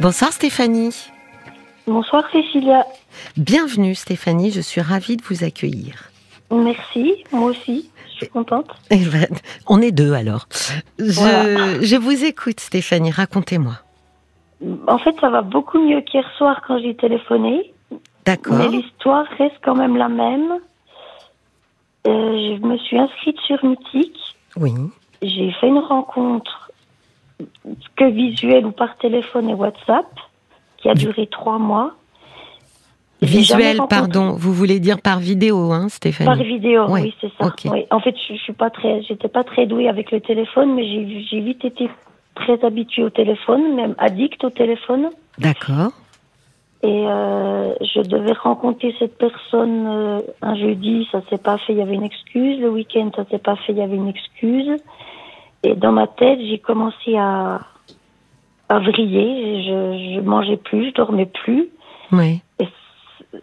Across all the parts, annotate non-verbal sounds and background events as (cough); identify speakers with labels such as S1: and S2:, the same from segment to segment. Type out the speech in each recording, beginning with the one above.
S1: Bonsoir Stéphanie.
S2: Bonsoir Cécilia.
S1: Bienvenue Stéphanie, je suis ravie de vous accueillir.
S2: Merci, moi aussi, je suis contente.
S1: Eh ben, on est deux alors. Je,
S2: Voilà.
S1: je vous écoute Stéphanie, racontez-moi.
S2: En fait, ça va beaucoup mieux qu'hier soir quand j'ai téléphoné,
S1: D'accord.
S2: mais l'histoire reste quand même la même. Euh, je me suis inscrite sur Mythique.
S1: Oui.
S2: J'ai fait une rencontre que visuelle ou par téléphone et WhatsApp qui a duré trois mois.
S1: Visuel, pardon, vous voulez dire par vidéo, hein, Stéphanie?
S2: Par vidéo,
S1: Ouais,
S2: oui, c'est ça. Oui. En fait, je, je suis pas très, j'étais pas très douée avec le téléphone, mais j'ai j'ai vite été très habituée au téléphone, même addict au téléphone.
S1: D'accord.
S2: Et euh, je devais rencontrer cette personne euh, un jeudi, ça s'est pas fait, il y avait une excuse. Le week-end, ça s'est pas fait, il y avait une excuse. Et dans ma tête, j'ai commencé à, à vriller. Je, je mangeais plus, je dormais plus.
S1: Oui.
S2: Et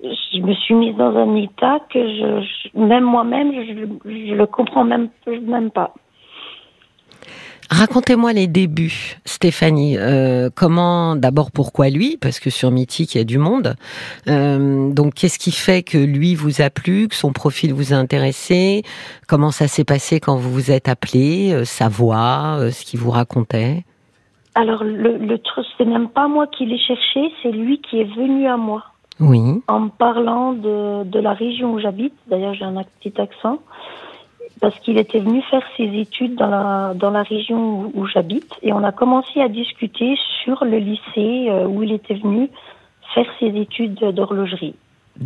S2: je me suis mise dans un état que je, je- même moi-même, je, je le comprends même, même pas.
S1: Racontez-moi les débuts, Stéphanie. Euh, comment, d'abord, pourquoi lui? Parce que sur Mythique, il y a du monde. Euh, donc, qu'est-ce qui fait que lui vous a plu, que son profil vous a intéressé? Comment ça s'est passé quand vous vous êtes appelé euh, Sa voix, ce qu'il vous racontait?
S2: Alors, le, le truc, c'est même pas moi qui l'ai cherché, c'est lui qui est venu à moi.
S1: Oui.
S2: en me parlant de, de la région où j'habite. D'ailleurs, j'ai un petit accent. Parce qu'il était venu faire ses études dans la, dans la région où, où j'habite. Et on a commencé à discuter sur le lycée euh, où il était venu faire ses études d'horlogerie.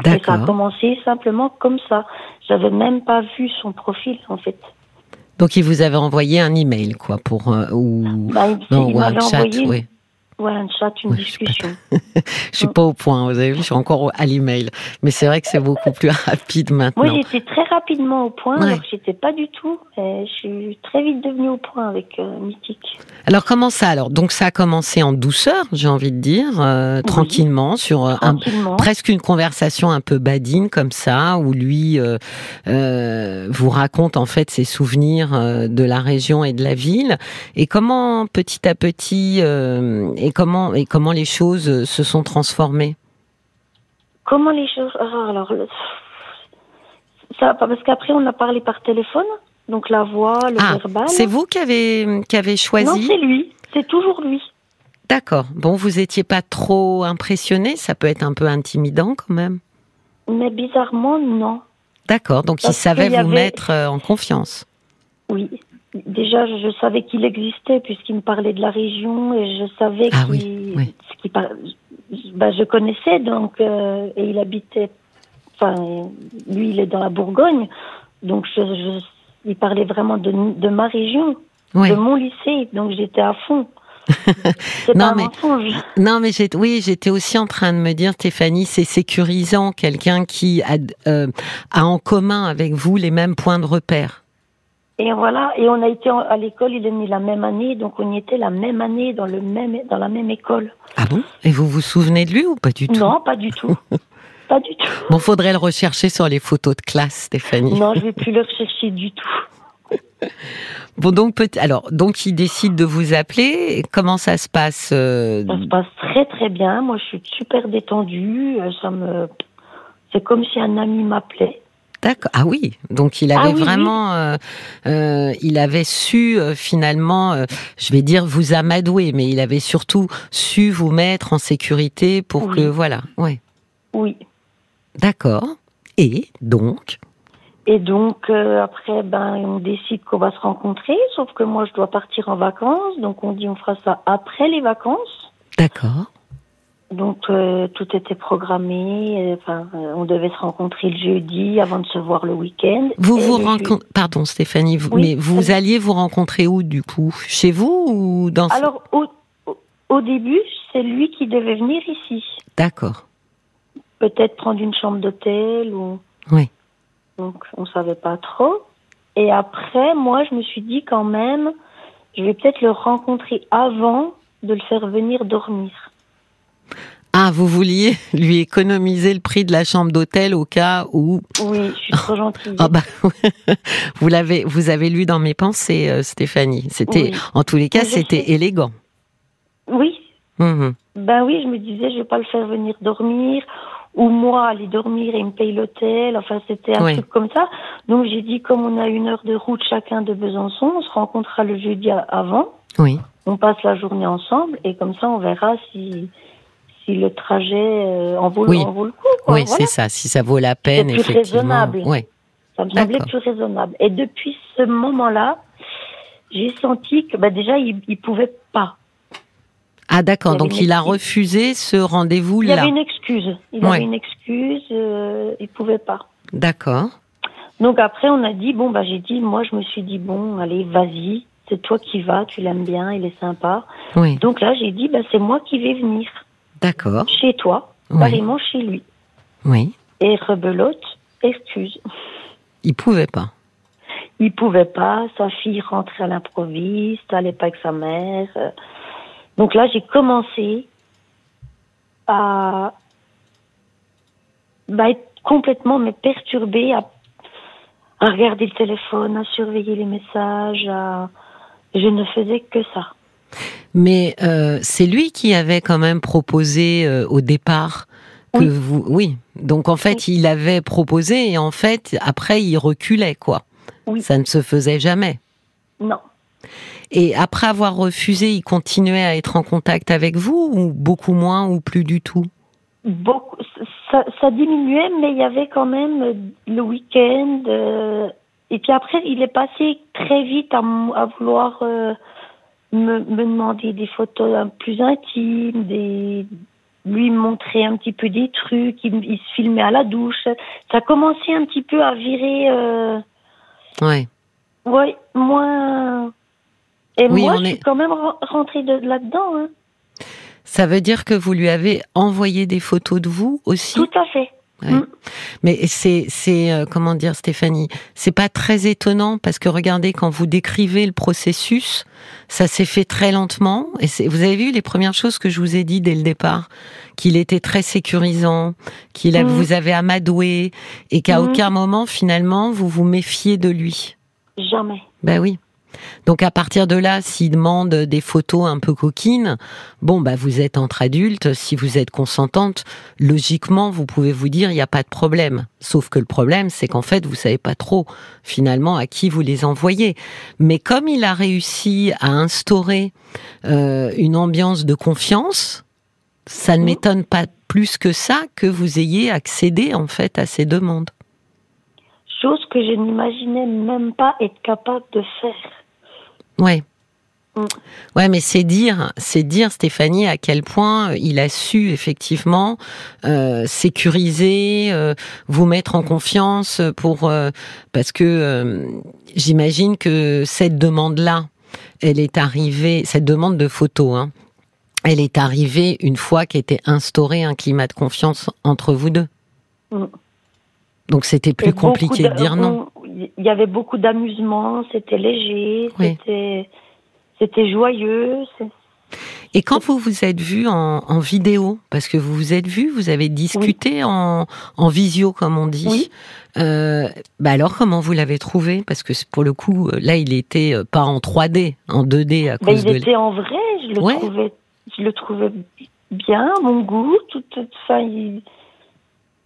S2: Et ça a commencé simplement comme ça. J'avais même pas vu son profil, en fait.
S1: Donc, il vous avait envoyé un email, quoi, pour euh, ou
S2: Bah,
S1: non ou un chat.
S2: envoyé
S1: Oui.
S2: Chat, une
S1: Ouais, sais pas
S2: discussion. (laughs)
S1: Je suis pas au point. Vous avez vu, je suis encore à l'email. Mais c'est vrai que c'est beaucoup plus (laughs) rapide maintenant.
S2: Moi, j'étais très rapidement au point,
S1: Ouais.
S2: alors que j'étais pas du tout. Et je suis très vite devenue au point avec euh, Mythique.
S1: Alors comment ça alors? Donc ça a commencé en douceur, j'ai envie de dire, euh, tranquillement sur euh, un, presque une conversation un peu badine comme ça, où lui euh, vous raconte en fait ses souvenirs de la région et de la ville, et comment petit à petit et comment et comment les choses se sont transformées?
S2: Comment les choses. ah, alors, le- ça, parce qu'après, on a parlé par téléphone, donc la voix, le
S1: Ah,
S2: verbal.
S1: c'est vous qui avez qui avez
S2: Non,
S1: choisi.
S2: c'est lui. C'est toujours lui.
S1: D'accord. Bon, vous étiez pas trop impressionné, ça peut être un peu intimidant quand même.
S2: Mais bizarrement, non.
S1: D'accord, donc il savait vous
S2: avait-
S1: mettre euh, en confiance.
S2: Oui. Déjà, je, savais qu'il existait puisqu'il me parlait de la région et je savais
S1: Ah
S2: qu'il.
S1: oui,
S2: par- bah, je connaissais donc euh, et il habitait. Enfin, lui, il est dans la Bourgogne, donc je, je- il parlait vraiment de, de ma région,
S1: Oui.
S2: de mon lycée, donc j'étais à fond. (laughs) C'est
S1: Non,
S2: pas un
S1: mais-. Non, mais j'ai, oui, j'étais aussi en train de me dire, Stéphanie, c'est sécurisant, quelqu'un qui a, euh, a en commun avec vous les mêmes points de repère.
S2: Et voilà, et on a été à l'école, il est né la même année, donc on y était la même année dans le même dans la même école.
S1: Ah bon? Et vous vous souvenez de lui ou pas du tout?
S2: Non, pas du tout. (laughs) pas du tout.
S1: Bon, faudrait le rechercher sur les photos de classe, Stéphanie.
S2: Non, je vais plus le rechercher du tout. (laughs)
S1: Bon, donc peut alors, donc il décide de vous appeler. Comment ça se passe euh,
S2: Ça se passe très très bien. Moi, je suis super détendue. euh, Ça me, c'est comme si un ami m'appelait.
S1: D'accord. Ah oui. Donc il
S2: Ah
S1: avait
S2: oui.
S1: vraiment, euh, euh, il avait su euh, finalement, je vais dire vous amadouer, mais il avait surtout su vous mettre en sécurité pour
S2: Oui.
S1: que voilà. Ouais.
S2: Oui.
S1: D'accord. Et donc?
S2: Et donc après, ben, on décide qu'on va se rencontrer. Sauf que moi, je dois partir en vacances. Donc on dit on fera ça après les vacances.
S1: D'accord.
S2: Donc euh, tout était programmé. euh, Enfin, euh, on devait se rencontrer le jeudi avant de se voir le week-end.
S1: Vous vous rencontrez. Pardon, Stéphanie. vous-
S2: Oui,
S1: mais vous alliez vous rencontrer où du coup? Chez vous ou dans
S2: Alors au- au début, c'est lui qui devait venir ici.
S1: D'accord.
S2: Peut-être prendre une chambre d'hôtel ou.
S1: Oui.
S2: Donc, on savait pas trop. Et après, moi, je me suis dit quand même, je vais peut-être le rencontrer avant de le faire venir dormir.
S1: Ah, vous vouliez lui économiser le prix de la chambre d'hôtel au cas où.
S2: Oui, je suis trop gentille.
S1: Ah bah, (laughs) vous l'avez, vous avez lu dans mes pensées, euh, Stéphanie. C'était,
S2: Oui.
S1: en tous les cas, c'était élégant.
S2: Oui. Ben oui, je me disais, je vais pas le faire venir dormir, ou moi aller dormir et il me paye l'hôtel. Enfin, c'était un
S1: Oui.
S2: truc comme ça. Donc j'ai dit, comme on a une heure de route chacun de Besançon, on se rencontrera le jeudi avant.
S1: Oui.
S2: On passe la journée ensemble et comme ça, on verra si si le trajet euh, en, vaut,
S1: Oui.
S2: en vaut le coup. Quoi.
S1: Oui,
S2: Voilà.
S1: c'est ça. Si ça vaut la peine,
S2: plus
S1: effectivement.
S2: raisonnable. Ça me semblait plus raisonnable. Et depuis ce moment-là, j'ai senti que bah, déjà, il, il pouvait pas.
S1: Ah d'accord.
S2: Il
S1: Donc il a refusé ce rendez-vous
S2: Il
S1: là.
S2: avait une excuse. Il
S1: Ouais.
S2: avait une excuse. euh, il pouvait pas.
S1: D'accord.
S2: Donc après, on a dit bon bah j'ai dit, moi je me suis dit bon, allez, vas-y, c'est toi qui vas, tu l'aimes bien, il est sympa.
S1: Oui.
S2: Donc là, j'ai dit bah c'est moi qui vais venir
S1: D'accord.
S2: chez toi,
S1: Oui.
S2: carrément chez lui.
S1: Oui.
S2: Et rebelote, excuse.
S1: Il pouvait pas.
S2: Il pouvait pas, sa fille rentrait à l'improviste, allait pas avec sa mère. Donc là, j'ai commencé à bah, être complètement mais perturbée, à, à regarder le téléphone, à surveiller les messages. à- Je ne faisais que ça.
S1: Mais euh, c'est lui qui avait quand même proposé euh, au départ que
S2: Oui.
S1: vous. Oui. Donc en fait, il avait proposé et en fait, après, il reculait quoi.
S2: Oui.
S1: Ça ne se faisait jamais.
S2: Non.
S1: Et après avoir refusé, il continuait à être en contact avec vous ou beaucoup moins ou plus du tout?
S2: Beaucoup, ça, ça diminuait, mais il y avait quand même euh, le week-end. euh, et puis après, il est passé très vite à, vouloir euh, me, me demander des photos plus intimes, des, lui montrer un petit peu des trucs. Il, il se filmait à la douche. Ça commençait un petit peu à virer. Euh,
S1: Ouais.
S2: ouais, moins. Et
S1: Oui,
S2: moi,
S1: on
S2: je
S1: est-
S2: suis quand même ren- rentrée de, là-dedans. Hein.
S1: Ça veut dire que vous lui avez envoyé des photos de vous aussi?
S2: Tout à fait.
S1: Ouais.
S2: Mm.
S1: Mais c'est, c'est euh, comment dire, Stéphanie, c'est pas très étonnant parce que regardez quand vous décrivez le processus, ça s'est fait très lentement. Et c'est, vous avez vu les premières choses que je vous ai dit dès le départ, qu'il était très sécurisant, qu'il
S2: Mhm.
S1: vous avez amadoué et qu'à
S2: Mhm.
S1: aucun moment finalement vous vous méfiez de lui.
S2: Jamais.
S1: Ben oui. Donc à partir de là, s'il demande des photos un peu coquines, bon bah vous êtes entre adultes, si vous êtes consentante, logiquement vous pouvez vous dire il n'y a pas de problème. Sauf que le problème c'est qu'en fait vous savez pas trop finalement à qui vous les envoyez. Mais comme il a réussi à instaurer euh, une ambiance de confiance, ça ne
S2: Mhm.
S1: m'étonne pas plus que ça que vous ayez accédé en fait à ces demandes.
S2: chose que je n'imaginais même pas être capable de faire.
S1: Ouais.
S2: Mm.
S1: Ouais, mais c'est dire, c'est dire Stéphanie à quel point il a su effectivement euh, sécuriser, euh, vous mettre en confiance pour euh, parce que euh, j'imagine que cette demande-là, elle est arrivée, cette demande de photo, hein, elle est arrivée une fois qu'était instauré un climat de confiance entre vous deux.
S2: Mm.
S1: Donc c'était plus
S2: Et
S1: compliqué de dire non.
S2: Il y avait beaucoup d'amusement, c'était léger,
S1: Oui.
S2: c'était c'était joyeux.
S1: Et quand vous vous êtes vu en, en vidéo, parce que vous vous êtes vu, vous avez discuté en, en visio, comme on dit.
S2: Oui.
S1: Euh, bah alors, comment vous l'avez trouvé? Parce que pour le coup, euh, là, il était euh, pas en 3D, en 2D à
S2: Ben,
S1: cause
S2: il
S1: de.
S2: était en vrai, je le
S1: Ouais.
S2: trouvais, je le trouvais bien, mon goût. Tout, tout- enfin, il,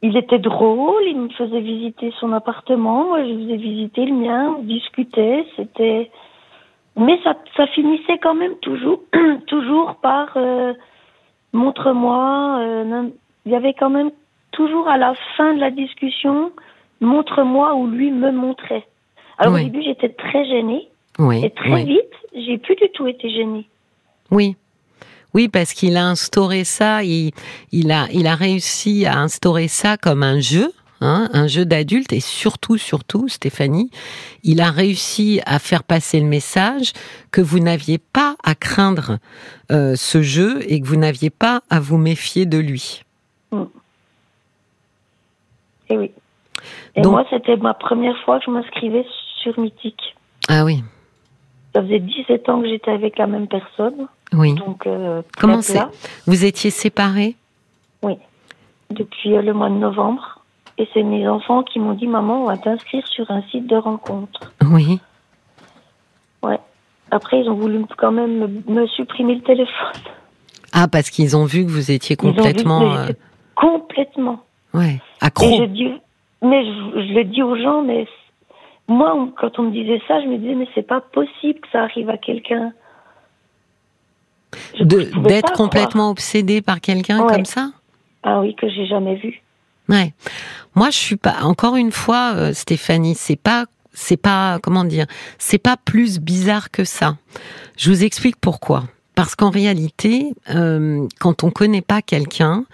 S2: il était drôle, il me faisait visiter son appartement, moi je faisais visiter le mien, on discutait, c'était. Mais ça, ça finissait quand même toujours, (clears throat) toujours par euh, montre-moi. euh, il y avait quand même toujours à la fin de la discussion, montre-moi ou lui me montrait. Alors
S1: Oui.
S2: au début j'étais très gênée.
S1: Oui,
S2: Et très
S1: oui.
S2: vite, j'ai plus du tout été gênée.
S1: Oui. Oui, parce qu'il a instauré ça, il, il, a, il a réussi à instaurer ça comme un jeu, hein, un jeu d'adulte, et surtout, surtout, Stéphanie, il a réussi à faire passer le message que vous n'aviez pas à craindre euh, ce jeu et que vous n'aviez pas à vous méfier de lui.
S2: Et oui. Et
S1: Donc-
S2: moi, c'était ma première fois que je m'inscrivais sur Mythique.
S1: Ah oui,
S2: Ça faisait 17 ans que j'étais avec la même personne.
S1: oui.
S2: Donc, euh,
S1: Comment
S2: plat,
S1: Vous étiez séparés
S2: depuis euh, le mois de novembre. Et c'est mes enfants qui m'ont dit Maman, on va t'inscrire sur un site de rencontre.
S1: Oui.
S2: Après, ils ont voulu quand même me, me supprimer le téléphone.
S1: Ah, parce qu'ils ont vu que vous étiez
S2: Ils ont vu que
S1: complètement. euh,
S2: Complètement.
S1: ouais,
S2: Et
S1: accro.
S2: je dis, mais je, je le dis aux gens, mais moi, on- quand on me disait ça, je me disais, mais c'est pas possible que ça arrive à quelqu'un.
S1: D'être complètement obsédé par quelqu'un
S2: Ouais.
S1: comme ça?
S2: Ah oui, que j'ai jamais vu.
S1: Ouais. Moi, je suis pas. Encore une fois, euh, Stéphanie, c'est pas, c'est pas, comment dire, c'est pas plus bizarre que ça. Je vous explique pourquoi. Parce qu'en réalité, euh, quand on connaît pas quelqu'un,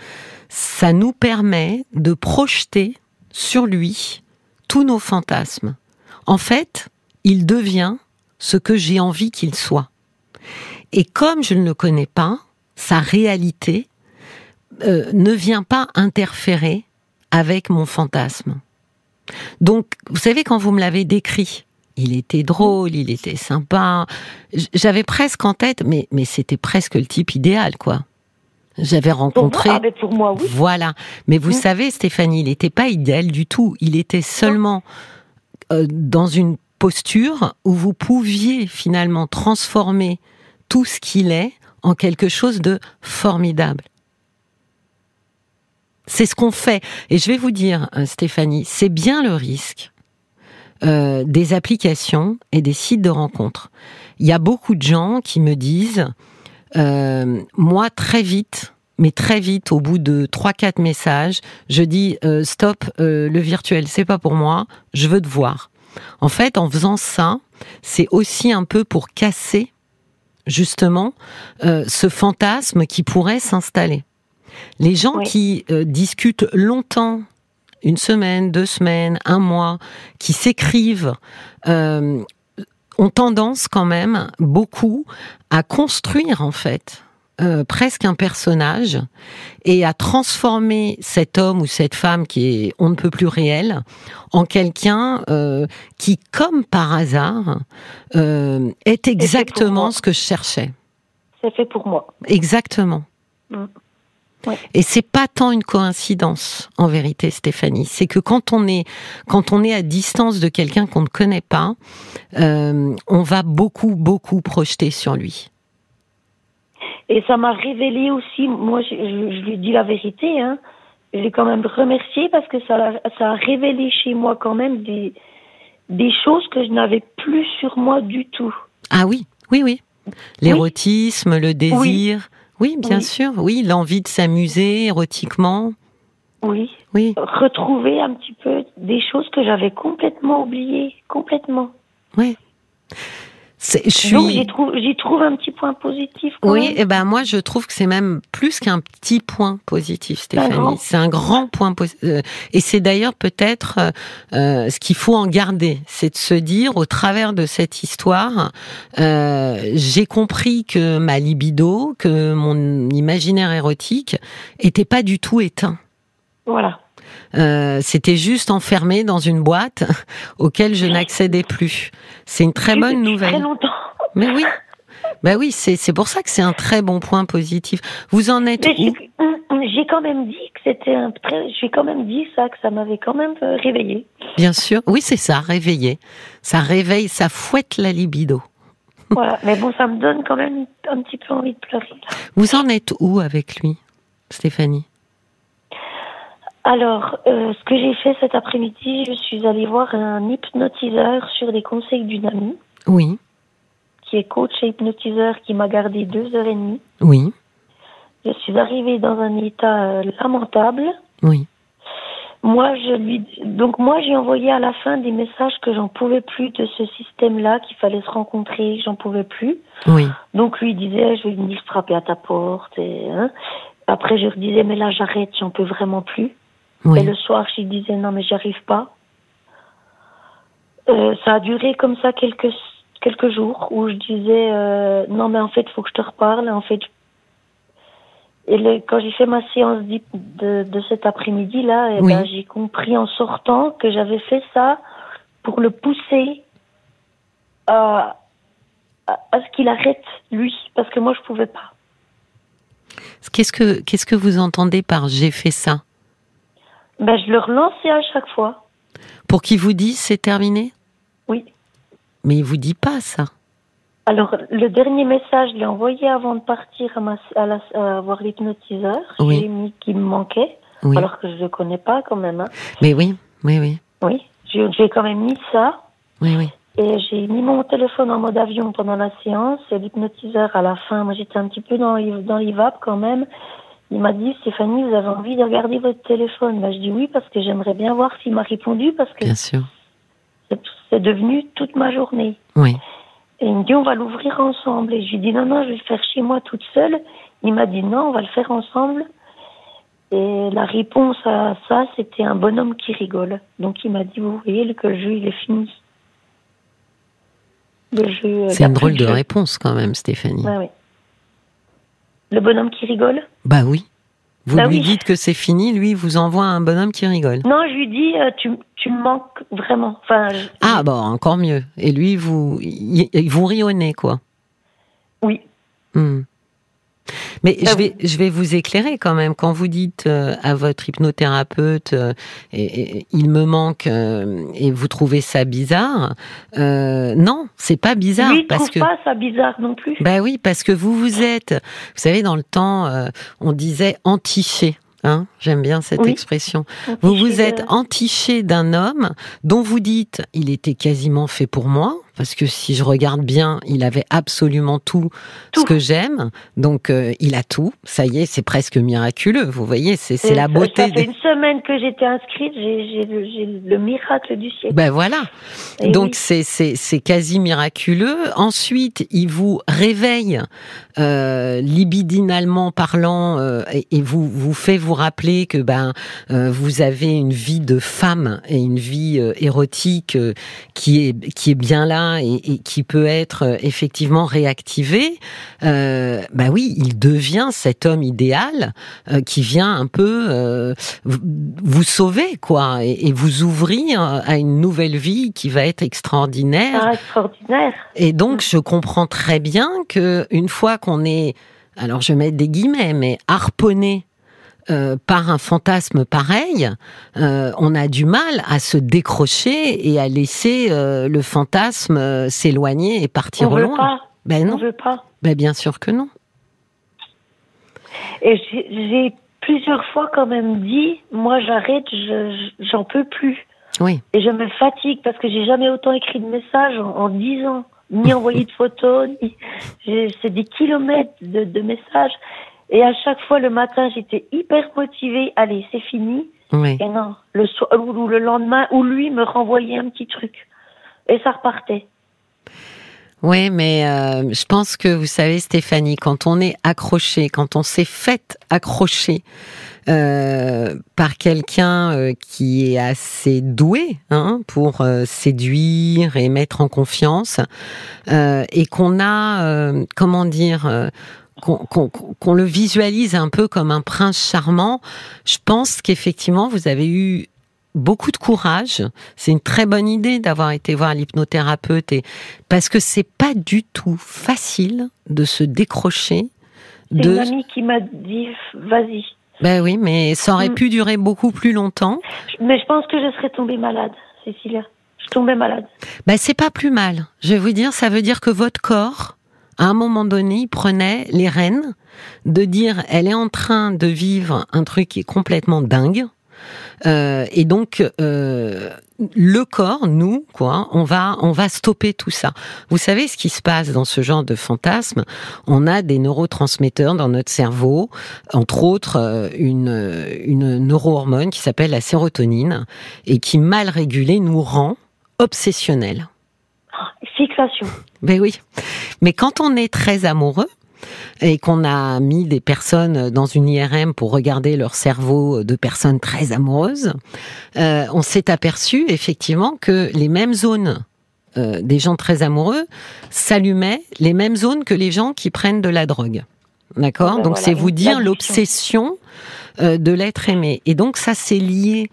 S1: ça nous permet de projeter sur lui tous nos fantasmes. En fait, il devient ce que j'ai envie qu'il soit. Et comme je ne le connais pas, sa réalité euh, ne vient pas interférer avec mon fantasme. Donc, vous savez, quand vous me l'avez décrit, il était drôle, il était sympa. J'avais presque en tête, mais, mais c'était presque le type idéal, quoi. J'avais
S2: Pour
S1: rencontré.
S2: moi, ah, pour moi, oui.
S1: Voilà. Mais vous
S2: Mm.
S1: savez, Stéphanie, il n'était pas idéal du tout. Il était seulement dans une posture où vous pouviez finalement transformer tout ce qu'il est en quelque chose de formidable. C'est ce qu'on fait. Et je vais vous dire, euh, Stéphanie, c'est bien le risque euh, des applications et des sites de rencontres. Il y a beaucoup de gens qui me disent, euh, moi très vite, mais très vite, au bout de 3-4 messages, je dis euh, stop, euh, le virtuel, c'est pas pour moi, je veux te voir. En fait, en faisant ça, c'est aussi un peu pour casser justement euh, ce fantasme qui pourrait s'installer. Les gens
S2: Oui.
S1: qui euh, discutent longtemps, une semaine, deux semaines, un mois, qui s'écrivent, euh, ont tendance quand même beaucoup à construire en fait euh, presque un personnage et à transformer cet homme ou cette femme qui est on ne peut plus réel en quelqu'un euh, qui, comme par hasard, euh, est exactement ce que je cherchais.
S2: C'est fait pour moi.
S1: Exactement.
S2: Mm. Ouais.
S1: Et c'est pas tant une coïncidence, en vérité, Stéphanie. C'est que quand on est, quand on est à distance de quelqu'un qu'on ne connaît pas, euh, on va beaucoup, beaucoup projeter sur lui.
S2: Et ça m'a révélé aussi, moi je, je- je lui dis la vérité, hein. je l'ai quand même remercié parce que ça, a révélé chez moi quand même des, des choses que je n'avais plus sur moi du tout.
S1: Ah oui, oui, oui. L'érotisme, le désir. Oui, bien
S2: Oui.
S1: sûr. Oui, l'envie de s'amuser érotiquement.
S2: Oui.
S1: Oui,
S2: Retrouver un petit peu des choses que j'avais complètement oubliées, complètement.
S1: oui.
S2: Donc j'y trouve, j'y trouve un petit point positif. Quand
S1: Oui,
S2: même.
S1: et ben moi je trouve que c'est même plus qu'un petit point positif, Stéphanie. C'est un grand point positif. Et c'est d'ailleurs peut-être euh, euh, ce qu'il faut en garder, c'est de se dire au travers de cette histoire, euh, j'ai compris que ma libido, que mon imaginaire érotique était pas du tout éteint.
S2: Voilà.
S1: Euh, c'était juste enfermé dans une boîte (laughs) auquel je n'accédais plus. C'est une très bonne nouvelle.
S2: Très longtemps. (laughs)
S1: Mais oui. Ben oui, c'est pour ça que c'est un très bon point positif. Vous en êtes où?
S2: j'ai- quand même dit que c'était un très. J'ai quand même dit ça, que ça m'avait quand même euh, réveillé.
S1: Bien sûr. Oui, c'est ça, réveiller. Ça réveille, ça fouette la libido. (laughs)
S2: Voilà. Mais bon, ça me donne quand même un petit peu envie de pleurer. là.
S1: Vous en êtes où avec lui, Stéphanie?
S2: Alors, euh, ce que j'ai fait cet après-midi, je suis allée voir un hypnotiseur sur les conseils d'une amie,
S1: Oui,
S2: qui est coach et hypnotiseur, qui m'a gardé deux heures et demie.
S1: oui,
S2: Je suis arrivée dans un état euh, lamentable.
S1: oui.
S2: Moi, je lui, donc moi, j'ai envoyé à la fin des messages que j'en pouvais plus de ce système-là, qu'il fallait se rencontrer, que j'en pouvais plus.
S1: Oui,
S2: Donc lui disait, je vais venir frapper à ta porte. Et, hein. Après, je lui disais, mais là, j'arrête, j'en peux vraiment plus. Et
S1: oui.
S2: le soir, je disais, non, mais j'y arrive pas. Euh, ça a duré comme ça quelques, quelques jours où je disais, euh, non, mais en fait, il faut que je te reparle. En fait, et le, quand j'ai fait ma séance de, de cet après-midi-là, eh
S1: Oui.
S2: ben, j'ai compris en sortant que j'avais fait ça pour le pousser à, à, à ce qu'il arrête, lui, parce que moi, je pouvais pas.
S1: Qu'est-ce que qu'est-ce que vous entendez par j'ai fait ça?
S2: Ben, je le relançais à chaque fois.
S1: Pour qu'il vous dise c'est terminé?
S2: Oui.
S1: Mais il vous dit pas ça.
S2: Alors, le dernier message, je l'ai envoyé avant de partir à, ma, à, la, à voir l'hypnotiseur.
S1: Oui.
S2: J'ai mis qu'il me manquait,
S1: Oui.
S2: alors que je ne le connais pas quand même. Hein.
S1: Mais oui, oui, oui,
S2: Oui, j'ai quand même mis ça.
S1: oui, oui.
S2: Et j'ai mis mon téléphone en mode avion pendant la séance. Et l'hypnotiseur, à la fin, moi j'étais un petit peu dans, dans l'IVAP quand même. Il m'a dit, Stéphanie, vous avez envie de regarder votre téléphone ben, Je dis oui, parce que j'aimerais bien voir s'il m'a répondu, parce que
S1: Bien sûr.
S2: c'est devenu toute ma journée.
S1: Oui.
S2: Et il me dit, on va l'ouvrir ensemble. Et je lui dis, non, non, je vais le faire chez moi toute seule. Il m'a dit, non, on va le faire ensemble. Et la réponse à ça, c'était un bonhomme qui rigole. Donc il m'a dit, vous voyez que le jeu, il est fini. Le jeu. euh,
S1: C'est une drôle de
S2: jeu.
S1: réponse quand même, Stéphanie.
S2: Ouais, ouais. Le bonhomme qui rigole
S1: Bah oui. Vous
S2: Bah
S1: lui
S2: oui.
S1: dites que c'est fini, lui vous envoie un bonhomme qui rigole.
S2: Non, je lui dis, euh, tu, tu me manques vraiment. Enfin, je-
S1: Ah bon, encore mieux. Et lui, vous, il, il vous rionnez quoi.
S2: oui.
S1: Hmm. Mais je vais, je vais vous éclairer quand même. Quand vous dites euh, à votre hypnothérapeute, euh, et, et, il me manque, euh, et vous trouvez ça bizarre, euh, non, c'est pas bizarre
S2: Lui,
S1: parce
S2: trouve
S1: que.
S2: pas ça bizarre non plus.
S1: Bah oui, parce que vous vous êtes, vous savez, dans le temps, euh, on disait entiché. Hein J'aime bien cette
S2: Oui.
S1: expression. Vous vous êtes entiché d'un homme dont vous dites il était quasiment fait pour moi parce que si je regarde bien, il avait absolument tout, ce que j'aime. Donc euh, il a tout. Ça y est, c'est presque miraculeux. Vous voyez, c'est la
S2: ça-
S1: beauté.
S2: Ça fait une semaine que j'étais inscrite, j'ai le, miracle du siècle.
S1: Ben voilà.
S2: Et
S1: Donc
S2: oui.
S1: c'est quasi miraculeux. Ensuite, il vous réveille euh, libidinalement parlant euh, et, et vous vous fait vous rappeler que ben euh, vous avez une vie de femme et une vie euh, érotique euh, qui est qui est bien là et, et qui peut être euh, effectivement réactivée. Euh, ben oui, il devient cet homme idéal euh, qui vient un peu euh, vous, vous sauver quoi et, et vous ouvrir à une nouvelle vie qui va être extraordinaire.
S2: Ah, extraordinaire.
S1: Et donc, je comprends très bien que une fois qu'on est, alors je mets des guillemets, mais harponné euh, par un fantasme pareil, euh, on a du mal à se décrocher et à laisser euh, le fantasme s'éloigner et partir
S2: On
S1: au
S2: veut
S1: loin.
S2: pas.
S1: Ben
S2: On
S1: non,
S2: veut pas.
S1: ben bien sûr que non.
S2: Et j'ai- plusieurs fois quand même dit, moi j'arrête, je- je- j'en peux plus.
S1: Oui,
S2: Et je me fatigue parce que j'ai jamais autant écrit de messages en, 10 ans, ni envoyé de (laughs) photos, ni... c'est des kilomètres de, de messages. Et à chaque fois le matin, j'étais hyper motivée. Allez, c'est fini.
S1: oui.
S2: Et non, le soir ou ou le lendemain, ou lui me renvoyait un petit truc. Et ça repartait.
S1: Oui, mais euh, je pense que vous savez, Stéphanie, quand on est accroché, quand on s'est fait accrocher euh, par quelqu'un euh, qui est assez doué hein, pour euh, séduire et mettre en confiance, euh, et qu'on a, euh, comment dire, euh, qu'on le visualise un peu comme un prince charmant, je pense qu'effectivement, vous avez eu beaucoup de courage. C'est une très bonne idée d'avoir été voir l'hypnothérapeute et parce que c'est pas du tout facile de se décrocher de.
S2: une amie qui m'a dit, vas-y.
S1: Ben oui, mais ça aurait
S2: Mm.
S1: pu durer beaucoup plus longtemps.
S2: Mais je pense que je serais tombée malade, Cécilia. Je tombais malade.
S1: Ben c'est pas plus mal. Je vais vous dire, ça veut dire que votre corps, à un moment donné, il prenait les rênes de dire, elle est en train de vivre un truc qui est complètement dingue. Euh, et donc euh, le corps, nous, quoi, on va, on va stopper tout ça. Vous savez ce qui se passe dans ce genre de fantasme? On a des neurotransmetteurs dans notre cerveau, entre autres euh, une, une neurohormone qui s'appelle la sérotonine et qui mal régulée nous rend obsessionnels.
S2: Fixation.
S1: Ben oui. Mais quand on est très amoureux et qu'on a mis des personnes dans une IRM pour regarder leur cerveau de personnes très amoureuses, euh, on s'est aperçu effectivement que les mêmes zones euh, des gens très amoureux s'allumaient, les mêmes zones que les gens qui prennent de la drogue. D'accord?
S2: Ben
S1: Donc
S2: voilà,
S1: c'est vous dire l'obsession euh, de l'être aimé. Et donc ça c'est lié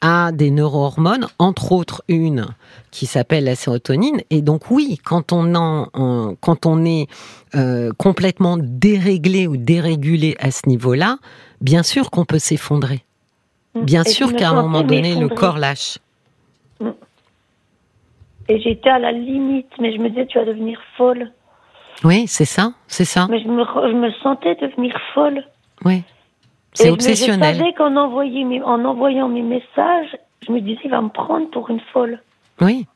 S1: à des neurohormones, entre autres une qui s'appelle la sérotonine. Et donc oui, quand on, en, en- quand on est euh, complètement déréglé ou dérégulé à ce niveau-là, bien sûr qu'on peut s'effondrer. Bien
S2: Et je
S1: sûr qu'à un moment donné, le corps lâche.
S2: Et j'étais à la limite, mais je me disais, tu vas devenir folle.
S1: Oui, c'est ça, c'est ça.
S2: Mais je me, je me sentais devenir folle.
S1: Oui. C'est obsessionnel.
S2: Je savais qu'en en envoyant mes messages, je me disais, il va me prendre pour une folle.
S1: Oui.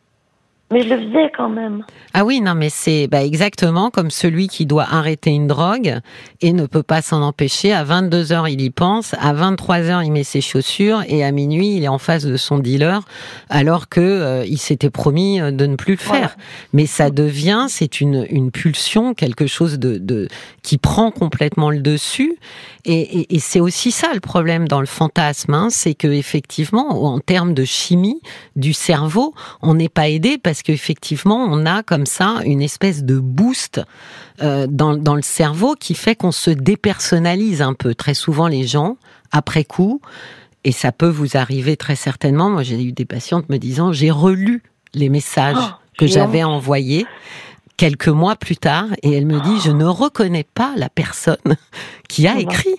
S2: Mais je le faisais quand même.
S1: Ah oui, non, mais c'est bah, exactement comme celui qui doit arrêter une drogue et ne peut pas s'en empêcher. À 22 heures, il y pense. À 23 heures, il met ses chaussures et à minuit, il est en face de son dealer alors que euh, il s'était promis euh, de ne plus le faire. Mais ça devient, c'est une, une pulsion, quelque chose de, de qui prend complètement le dessus. Et, et, et c'est aussi ça le problème dans le fantasme, hein, c'est que effectivement, en termes de chimie du cerveau, on n'est pas aidé parce qu'effectivement, on a comme ça une espèce de boost euh, dans, dans le cerveau qui fait qu'on se dépersonnalise un peu. Très souvent, les gens, après coup, et ça peut vous arriver très certainement. Moi, j'ai eu des patientes me disant, j'ai relu les messages
S2: Oh,
S1: que j'avais envoyés quelques mois plus tard, et elle me dit, je ne reconnais pas la personne (laughs) qui a écrit.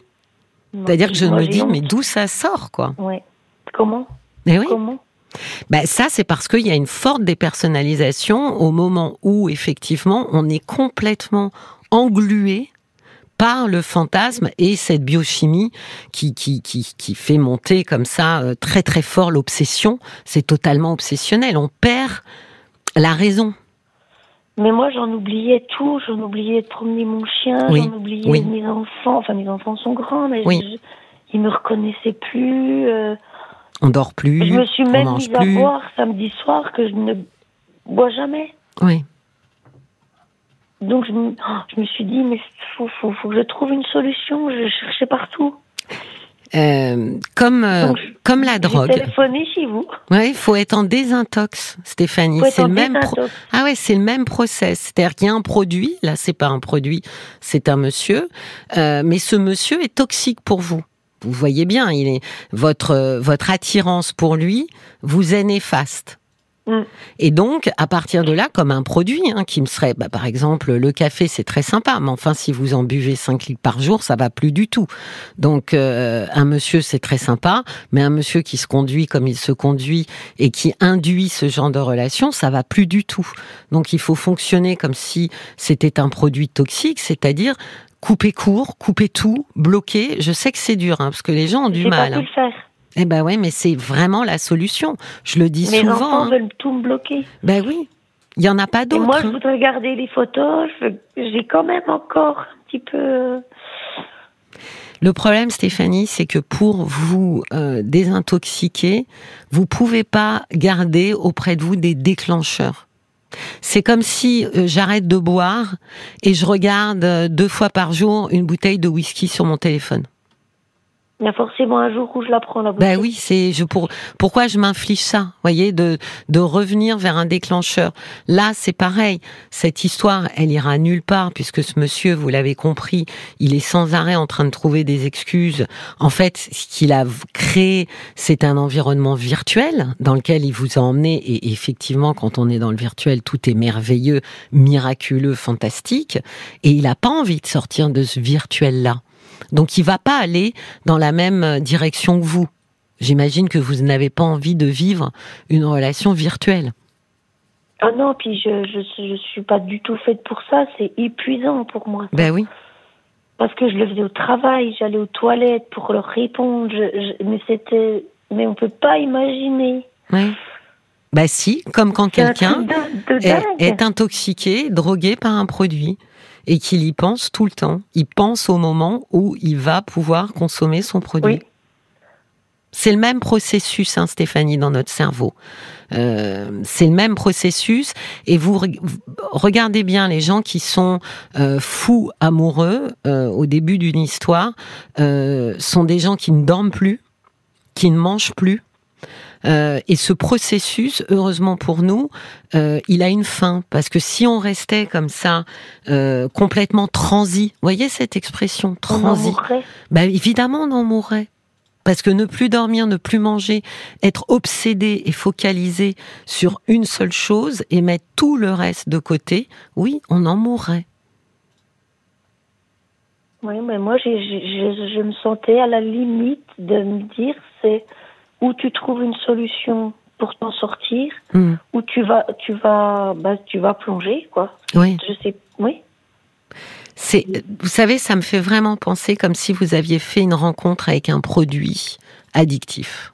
S1: C'est-à-dire que je me dis, mais d'où ça sort, quoi
S2: Ouais. Comment
S1: Mais oui.
S2: Comment
S1: Ben, ça, c'est parce qu'il y a une forte dépersonnalisation au moment où, effectivement, on est complètement englué par le fantasme et cette biochimie qui, qui, qui, qui fait monter comme ça euh, très très fort l'obsession. C'est totalement obsessionnel. On perd la raison.
S2: Mais moi, j'en oubliais tout. J'en oubliais de promener mon chien.
S1: Oui,
S2: J'en oubliais
S1: oui.
S2: mes enfants. Enfin, mes enfants sont grands, mais
S1: Oui.
S2: je- ils me reconnaissaient plus. euh,
S1: On dort plus,
S2: je me suis même mise à boire samedi soir que je ne bois jamais.
S1: Oui.
S2: Donc, je me, oh, je me suis dit, mais faut, faut, faut que je trouve une solution. Je cherchais partout.
S1: Euh, comme euh,
S2: Donc,
S1: comme la drogue.
S2: téléphoné chez vous.
S1: Ouais, il faut être en désintox, Stéphanie.
S2: Faut être
S1: C'est
S2: en
S1: le même pro-. Ah ouais, c'est le même process. C'est-à-dire qu'il y a un produit, là c'est pas un produit, c'est un monsieur, euh, mais ce monsieur est toxique pour vous. Vous voyez bien, il est votre euh, votre attirance pour lui vous est néfaste.
S2: Mm.
S1: Et donc, à partir de là, comme un produit hein, qui me serait, bah, par exemple, le café, c'est très sympa, mais enfin, si vous en buvez 5 litres par jour, ça va plus du tout. Donc, euh, un monsieur, c'est très sympa, mais un monsieur qui se conduit comme il se conduit et qui induit ce genre de relation, ça va plus du tout. Donc, il faut fonctionner comme si c'était un produit toxique, c'est-à-dire couper court, couper tout, bloquer. Je sais que c'est dur, hein, parce que les gens ont du mal.
S2: pas pu le faire.
S1: Eh ben ouais, mais c'est vraiment la solution. Je le dis
S2: Mes
S1: souvent.
S2: enfants
S1: hein.
S2: veulent tout me bloquer.
S1: Ben oui, il y en a pas d'autres.
S2: moi, je
S1: hein.
S2: voudrais garder les photos. J'ai quand même encore un petit peu.
S1: Le problème, Stéphanie, c'est que pour vous euh, désintoxiquer, vous pouvez pas garder auprès de vous des déclencheurs. C'est comme si euh, j'arrête de boire et je regarde euh, deux fois par jour une bouteille de whisky sur mon téléphone.
S2: Il y a forcément un jour où je la prends la.
S1: Ben oui, c'est je pour pourquoi je m'inflige ça, voyez, de de revenir vers un déclencheur. Là, c'est pareil. Cette histoire, elle ira nulle part puisque ce monsieur, vous l'avez compris, il est sans arrêt en train de trouver des excuses. En fait, ce qu'il a créé, c'est un environnement virtuel dans lequel il vous a emmené. Et effectivement, quand on est dans le virtuel, tout est merveilleux, miraculeux, fantastique. Et il n'a pas envie de sortir de ce virtuel-là. Donc il va pas aller dans la même direction que vous. J'imagine que vous n'avez pas envie de vivre une relation virtuelle.
S2: Ah non, puis je, je je suis pas du tout faite pour ça. C'est épuisant pour moi.
S1: Ben oui.
S2: Parce que je le faisais au travail, j'allais aux toilettes pour leur répondre. je- mais c'était, mais on peut pas imaginer.
S1: Ouais. Ben si, comme quand quelqu'un est intoxiqué, drogué par un produit et qu'il y pense tout le temps. Il pense au moment où il va pouvoir consommer son produit.
S2: Oui.
S1: C'est le même processus, hein, Stéphanie, dans notre cerveau. Euh, c'est le même processus. Et vous, re- vous regardez bien les gens qui sont euh, fous amoureux euh, au début d'une histoire, sont des gens qui ne dorment plus, qui ne mangent plus. Euh, et ce processus, heureusement pour nous, euh, il a une fin. Parce que si on restait comme ça, euh, complètement transi, voyez cette expression,
S2: On en
S1: transi,
S2: mourrait.
S1: bah, évidemment, on en mourrait. Parce que ne plus dormir, ne plus manger, être obsédé et focalisé sur une seule chose et mettre tout le reste de côté, oui, on en mourrait.
S2: Oui, mais moi, je me sentais à la limite de me dire, c'est où tu trouves une solution pour t'en sortir,
S1: Hmm.
S2: où tu vas, tu vas, bah, tu vas plonger, quoi.
S1: Oui.
S2: Je sais, oui.
S1: C'est, vous savez, ça me fait vraiment penser comme si vous aviez fait une rencontre avec un produit addictif.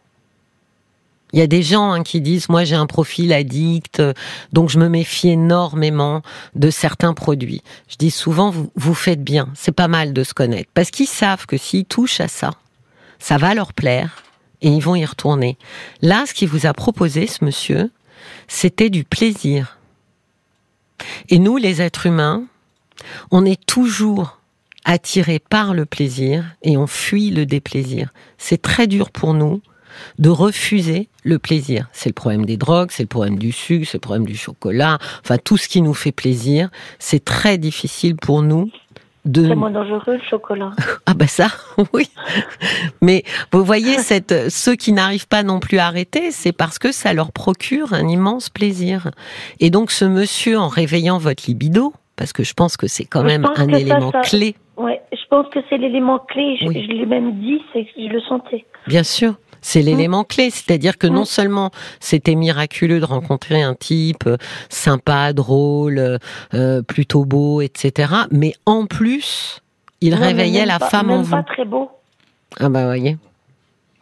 S1: Il y a des gens hein, qui disent moi j'ai un profil addict, donc je me méfie énormément de certains produits. Je dis souvent vous, vous faites bien, c'est pas mal de se connaître parce qu'ils savent que s'ils touchent à ça, ça va leur plaire et ils vont y retourner. Là, ce qu'il vous a proposé, ce monsieur, c'était du plaisir. Et nous, les êtres humains, on est toujours attirés par le plaisir et on fuit le déplaisir. C'est très dur pour nous de refuser le plaisir. C'est le problème des drogues, c'est le problème du sucre, c'est le problème du chocolat, enfin tout ce qui nous fait plaisir. C'est très difficile pour nous de...
S2: C'est moins dangereux le chocolat. (laughs)
S1: Ah bah ça, (laughs) oui. Mais vous voyez, cette, ceux qui n'arrivent pas non plus à arrêter, c'est parce que ça leur procure un immense plaisir. Et donc ce monsieur, en réveillant votre libido, parce que je pense que c'est quand même un élément clé.
S2: Ouais, je pense que c'est l'élément clé. Je, je l'ai même dit, c'est que je le sentais.
S1: Bien sûr. C'est l'élément clé, c'est-à-dire que non seulement c'était miraculeux de rencontrer un type euh, sympa, drôle, euh, plutôt beau, etc., mais en plus, il
S2: Non,
S1: réveillait la
S2: pas-
S1: femme en vous.
S2: pas très beau.
S1: Ah bah voyez,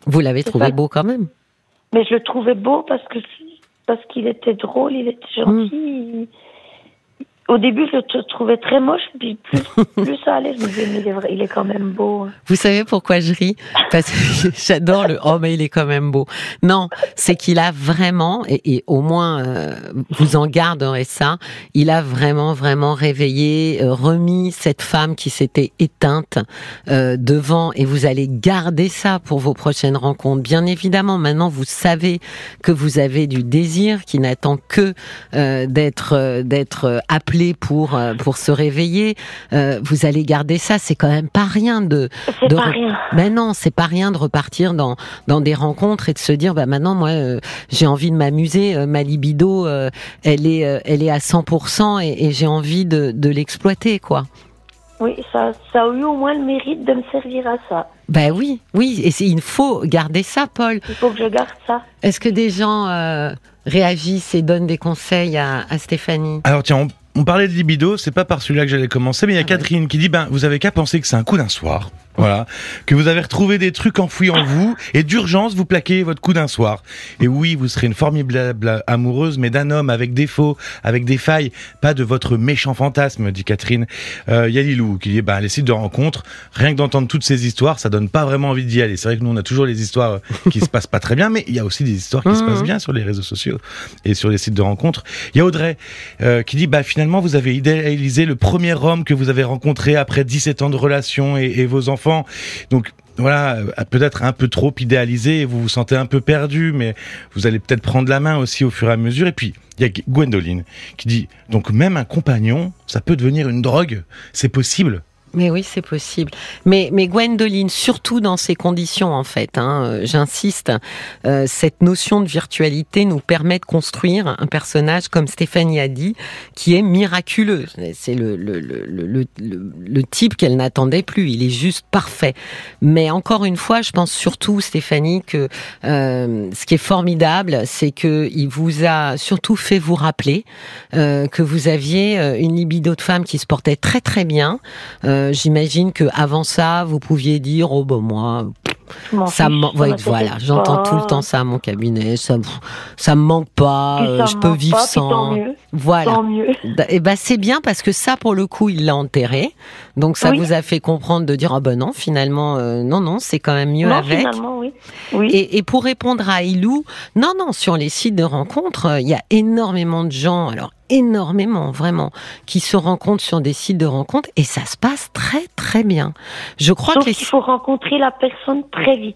S1: vous l'avez trouvé beau quand même.
S2: Mais je le trouvais beau parce que parce qu'il était drôle, il était gentil. il- Au début, je le trouvais très moche, puis plus, (laughs) plus ça allait, je me disais, mais il est, vrai, il est quand même beau. hein.
S1: Vous savez pourquoi je ris? Parce que (laughs) j'adore le oh mais il est quand même beau. Non, c'est qu'il a vraiment et, et au moins euh, vous en garderez ça. Il a vraiment vraiment réveillé, euh, remis cette femme qui s'était éteinte euh, devant et vous allez garder ça pour vos prochaines rencontres. Bien évidemment, maintenant vous savez que vous avez du désir qui n'attend que euh, d'être euh, d'être euh, pour euh, pour se réveiller. Euh, vous allez garder ça. C'est quand même pas rien de
S2: C'est
S1: de
S2: pas
S1: re-
S2: rien.
S1: ben non, c'est pas rien de repartir dans dans des rencontres et de se dire bah maintenant moi euh, j'ai envie de m'amuser, euh, ma libido euh, elle est euh, elle est à 100% et, et j'ai envie de de l'exploiter quoi.
S2: Oui, ça, ça a eu au moins le mérite de me servir à ça.
S1: Ben oui, oui, et c'est il faut garder ça, Paul.
S2: Il faut que je garde ça.
S1: Est-ce que des gens euh, réagissent et donnent des conseils à, à Stéphanie?
S3: Alors tiens, on, on parlait de libido, c'est pas par celui-là que j'allais commencer, mais il y a
S1: Ah ouais.
S3: Catherine qui dit, ben, vous avez qu'à penser que c'est un coup d'un soir. Voilà. Que vous avez retrouvé des trucs enfouis en vous, et d'urgence, vous plaquez votre coup d'un soir. Et oui, vous serez une formidable amoureuse, mais d'un homme avec défauts, avec des failles, pas de votre méchant fantasme, dit Catherine. Euh, Il y a Lilou qui dit, ben, les sites de rencontres, rien que d'entendre toutes ces histoires, ça donne pas vraiment envie d'y aller. C'est vrai que nous, on a toujours les histoires euh, qui se passent pas très bien, mais il y a aussi des histoires qui se passent bien sur les réseaux sociaux et sur les sites de rencontres. Il y a Audrey euh, qui dit bah finalement vous avez idéalisé le premier homme que vous avez rencontré après 17 ans de relation et vos enfants. Donc voilà, euh, peut-être un peu trop idéalisé vous vous sentez un peu perdu, mais vous allez peut-être prendre la main aussi au fur et à mesure. Et puis il y a Gwendoline qui dit donc même un compagnon, ça peut devenir une drogue, c'est possible.
S1: Mais oui, c'est possible. Mais, mais Gwendoline, surtout dans ces conditions, en fait, hein, euh, j'insiste, euh, cette notion de virtualité nous permet de construire un personnage, comme Stéphanie a dit, qui est miraculeux. C'est le, le, le, le, le, type qu'elle n'attendait plus. Il est juste parfait. Mais encore une fois, je pense surtout, Stéphanie, que euh, ce qui est formidable, c'est que il vous a surtout fait vous rappeler que vous aviez une libido de femme qui se portait très très bien. J'imagine que avant ça, vous pouviez dire oh ben moi ça me ouais, voilà j'entends tout le temps ça à mon cabinet ça me- ça me manque pas euh, je peux vivre
S2: pas,
S1: sans
S2: Tant mieux.
S1: voilà
S2: Tant mieux. (laughs)
S1: et ben c'est bien parce que ça pour le coup il l'a enterré donc ça
S2: Oui.
S1: vous a fait comprendre de dire ah ben non finalement euh, non non c'est quand même mieux
S2: non,
S1: avec
S2: finalement, oui. Oui.
S1: et, et pour répondre à Ilou, non, non, sur les sites de rencontres, euh, il y a énormément de gens, alors énormément, vraiment, qui se rencontrent sur des sites de rencontres et ça se passe très, très bien. Je crois les...
S2: qu'il faut rencontrer la personne très vite.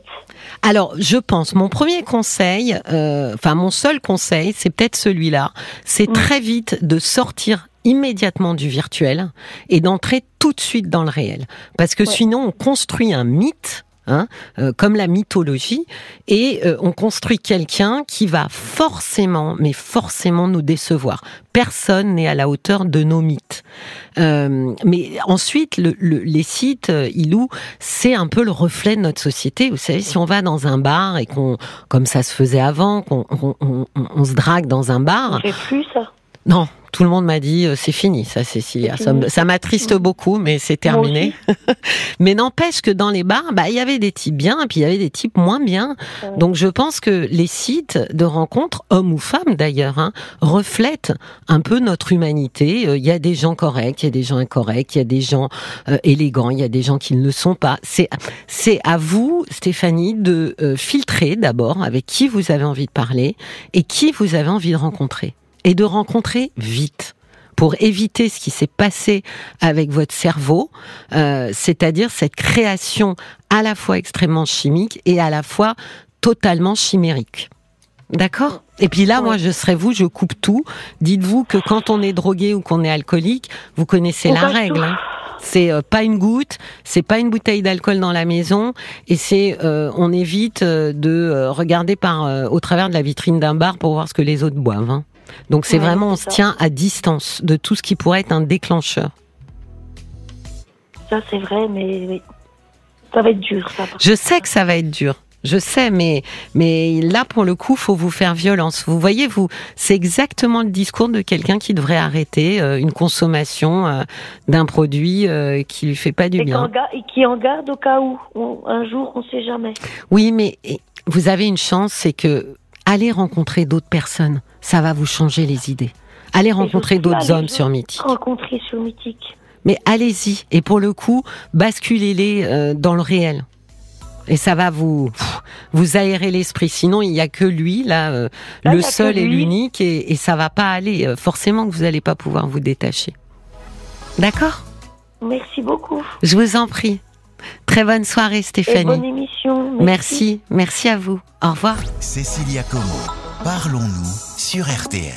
S1: Alors, je pense, mon premier conseil, euh, enfin, mon seul conseil, c'est peut-être celui-là, c'est
S2: Mm.
S1: très vite de sortir immédiatement du virtuel et d'entrer tout de suite dans le réel. Parce que
S2: Ouais.
S1: sinon, on construit un mythe. Hein, euh, comme la mythologie, et euh, on construit quelqu'un qui va forcément, mais forcément nous décevoir. Personne n'est à la hauteur de nos mythes. Euh, mais ensuite, le, le- les sites, euh, Ilou, c'est un peu le reflet de notre société. Vous savez, si on va dans un bar et qu'on, comme ça se faisait avant, qu'on on, on- on- on se drague dans un
S2: On
S1: bar,
S2: fait plus ça.
S1: Non, tout le monde m'a dit euh, c'est fini, ça, Cécilia. Ça, ça m'attriste beaucoup, mais c'est terminé. (laughs) mais n'empêche que dans les bars, bah il y avait des types bien, et puis il y avait des types moins bien.
S2: Ouais.
S1: Donc je pense que les sites de rencontres, hommes ou femmes d'ailleurs, hein, reflètent un peu notre humanité. Euh, Il y a des gens corrects, il y a des gens incorrects, il y a des gens euh, élégants, il y a des gens qui ne le sont pas. C'est c'est à vous, Stéphanie, de euh, filtrer d'abord avec qui vous avez envie de parler et qui vous avez envie de rencontrer et de rencontrer vite pour éviter ce qui s'est passé avec votre cerveau, euh, c'est-à-dire cette création à la fois extrêmement chimique et à la fois totalement chimérique. D'accord? Et puis là, moi, je serais vous, je coupe tout. Dites-vous que quand on est drogué ou qu'on est alcoolique, vous connaissez
S2: On
S1: la règle. hein. C'est euh, pas une goutte, c'est pas une bouteille d'alcool dans la maison, et c'est euh, on évite euh, de euh, regarder par euh, au travers de la vitrine d'un bar pour voir ce que les autres boivent. hein. Donc c'est
S2: Ouais,
S1: vraiment on se tient à distance de tout ce qui pourrait être un déclencheur.
S2: Ça, c'est vrai, mais oui. ça va être dur, ça.
S1: Je sais que ça va être dur. Je sais, mais mais là pour le coup, faut vous faire violence. Vous voyez, vous, c'est exactement le discours de quelqu'un qui devrait arrêter euh, une consommation euh, d'un produit euh, qui lui fait pas du
S2: et,
S1: bien.
S2: et qui en garde au cas où. On- un jour, on sait jamais.
S1: Oui, mais vous avez une chance, c'est que allez rencontrer d'autres personnes, ça va vous changer les idées. Allez rencontrer d'autres hommes sur Mythique.
S2: Rencontrer sur Mythique.
S1: Mais allez-y, et pour le coup, basculez-les euh, dans le réel. Et ça va vous aérer l'esprit. Sinon, il y a que lui là, euh,
S2: Là,
S1: le seul et l'unique, et, et ça va pas aller. Euh, Forcément que vous allez pas pouvoir vous détacher. D'accord?
S2: Merci beaucoup.
S1: Je vous en prie. Très bonne soirée,
S2: Et
S1: Stéphanie.
S2: bonne émission.
S1: merci, merci à vous. Au revoir.
S4: Cécilia Como, parlons-nous sur RTL.